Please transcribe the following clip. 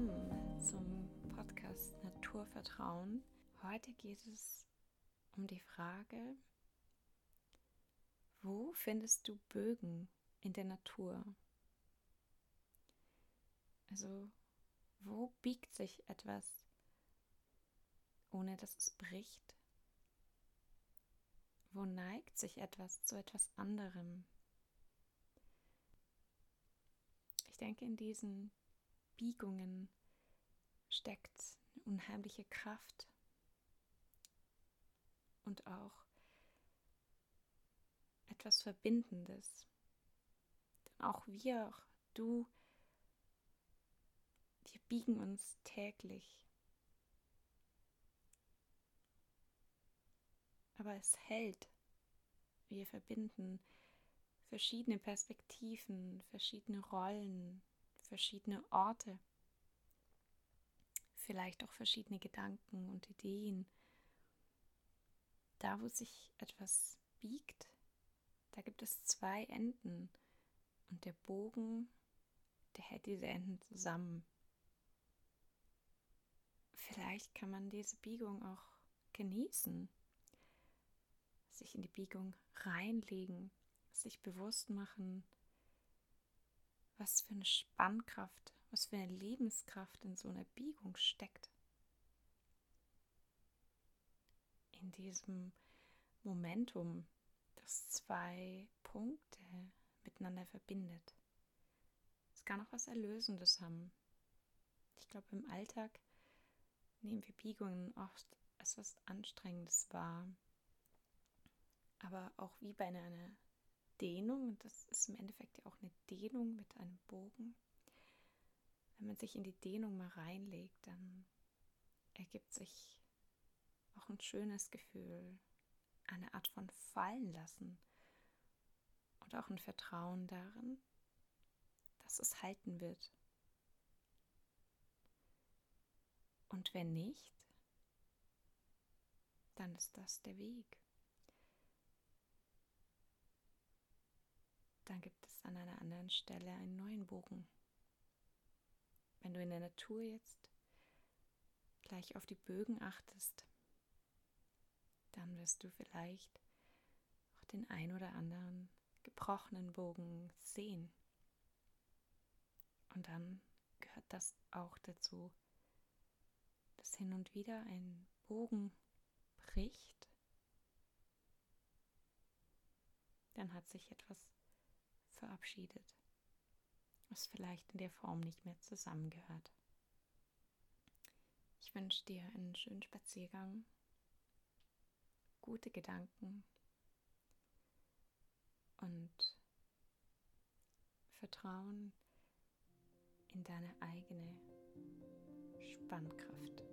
willkommen zum Podcast Naturvertrauen. Heute geht es um die Frage, wo findest du Bögen in der Natur? Also, wo biegt sich etwas, ohne dass es bricht? Wo neigt sich etwas zu etwas anderem? Ich denke, in diesen Biegungen steckt eine unheimliche Kraft und auch etwas Verbindendes. Denn auch wir, auch du, wir biegen uns täglich. Aber es hält. Wir verbinden verschiedene Perspektiven, verschiedene Rollen, verschiedene Orte, vielleicht auch verschiedene Gedanken und Ideen. Da, wo sich etwas biegt, da gibt es zwei Enden und der Bogen, der hält diese Enden zusammen. Vielleicht kann man diese Biegung auch genießen, sich in die Biegung reinlegen, sich bewusst machen, was für eine Spannkraft, was für eine Lebenskraft in so einer Biegung steckt. In diesem Momentum, das zwei Punkte miteinander verbindet. Es kann auch was Erlösendes haben. Ich glaube, im Alltag nehmen wir Biegungen oft als was Anstrengendes wahr. Aber auch wie bei einer Dehnung, und das ist im Endeffekt ja auch eine Dehnung mit einem Bogen. Wenn man sich in die Dehnung mal reinlegt, dann ergibt sich auch ein schönes Gefühl, eine Art von Fallen lassen und auch ein Vertrauen darin, dass es halten wird. Und wenn nicht, dann ist das der Weg. Dann gibt es an einer anderen Stelle einen neuen Bogen. Wenn du in der Natur jetzt gleich auf die Bögen achtest, dann wirst du vielleicht auch den ein oder anderen gebrochenen Bogen sehen. Und dann gehört das auch dazu, dass hin und wieder ein Bogen bricht. Dann hat sich etwas verabschiedet, was vielleicht in der Form nicht mehr zusammengehört. Ich wünsche dir einen schönen Spaziergang, gute Gedanken und Vertrauen in deine eigene Spannkraft.